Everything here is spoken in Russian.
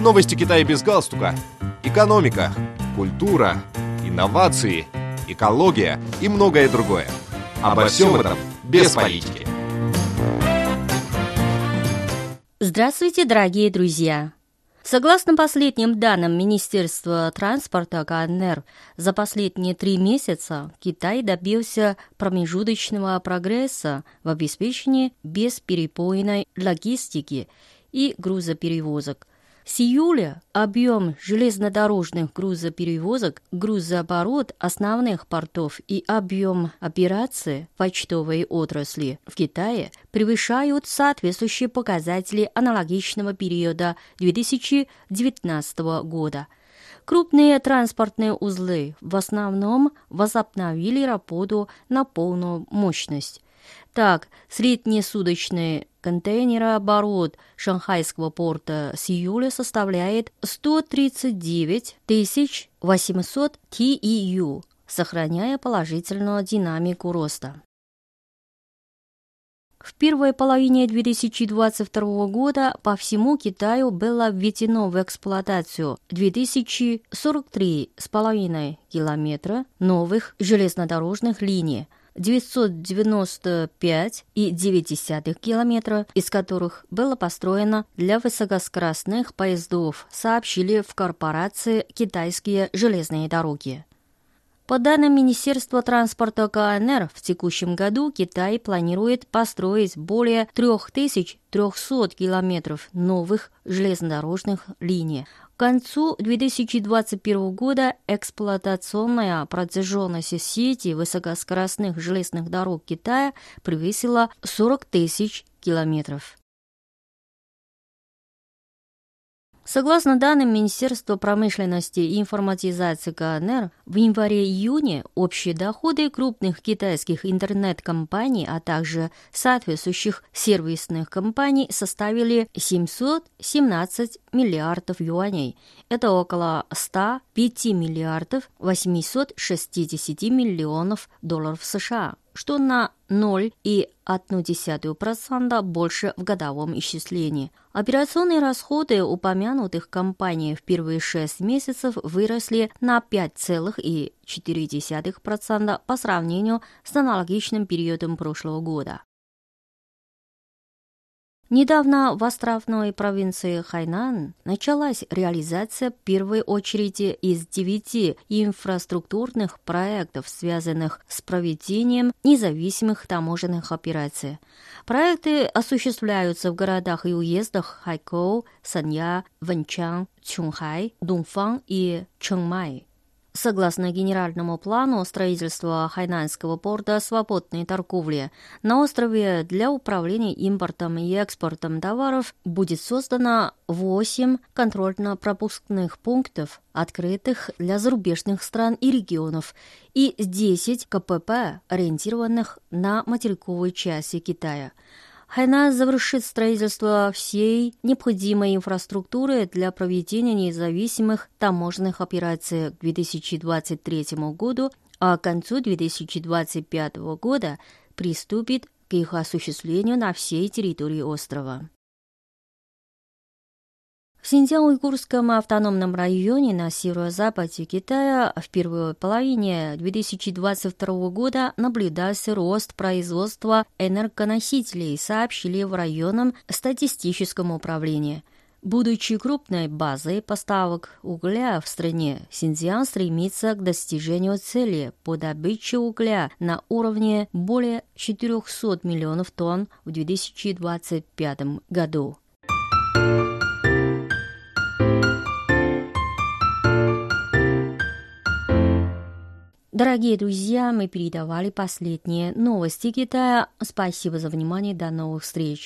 Новости Китая без галстука. Экономика, культура, инновации, экология и многое другое. Обо всем этом без политики. Здравствуйте, дорогие друзья! Согласно последним данным Министерства транспорта КНР, за последние три месяца Китай добился промежуточного прогресса в обеспечении бесперебойной логистики и грузоперевозок – с июля объем железнодорожных грузоперевозок, грузооборот основных портов и объем операций почтовой отрасли в Китае превышают соответствующие показатели аналогичного периода 2019 года. Крупные транспортные узлы в основном возобновили работу на полную мощность. Так, среднесуточный контейнерооборот Шанхайского порта с июля составляет 139 800 TEU, сохраняя положительную динамику роста. В первой половине 2022 года по всему Китаю было введено в эксплуатацию 2043,5 километра новых железнодорожных линий – 995,9 километра, из которых было построено для высокоскоростных поездов, сообщили в корпорации «Китайские железные дороги». По данным Министерства транспорта КНР, в текущем году Китай планирует построить более 3300 километров новых железнодорожных линий, к концу 2021 года эксплуатационная протяженность сети высокоскоростных железных дорог Китая превысила 40 тысяч километров. Согласно данным Министерства промышленности и информатизации КНР, в январе-июне общие доходы крупных китайских интернет-компаний, а также соответствующих сервисных компаний составили 717 миллиардов юаней. Это около 105 миллиардов 860 миллионов долларов США что на 0,1% больше в годовом исчислении. Операционные расходы упомянутых компаний в первые шесть месяцев выросли на 5,4% по сравнению с аналогичным периодом прошлого года. Недавно в островной провинции Хайнан началась реализация первой очереди из девяти инфраструктурных проектов, связанных с проведением независимых таможенных операций. Проекты осуществляются в городах и уездах Хайкоу, Санья, Вэнчан, Чунхай, Дунфан и Чонгмай. Согласно генеральному плану строительства Хайнанского порта свободной торговли, на острове для управления импортом и экспортом товаров будет создано 8 контрольно-пропускных пунктов, открытых для зарубежных стран и регионов, и 10 КПП, ориентированных на материковой части Китая – Хайна завершит строительство всей необходимой инфраструктуры для проведения независимых таможенных операций к 2023 году, а к концу 2025 года приступит к их осуществлению на всей территории острова. В Синьцзян-Уйгурском автономном районе на северо-западе Китая в первой половине 2022 года наблюдался рост производства энергоносителей, сообщили в районном статистическом управлении. Будучи крупной базой поставок угля в стране, Синьцзян стремится к достижению цели по добыче угля на уровне более 400 миллионов тонн в 2025 году. Дорогие друзья, мы передавали последние новости Китая. Спасибо за внимание. До новых встреч.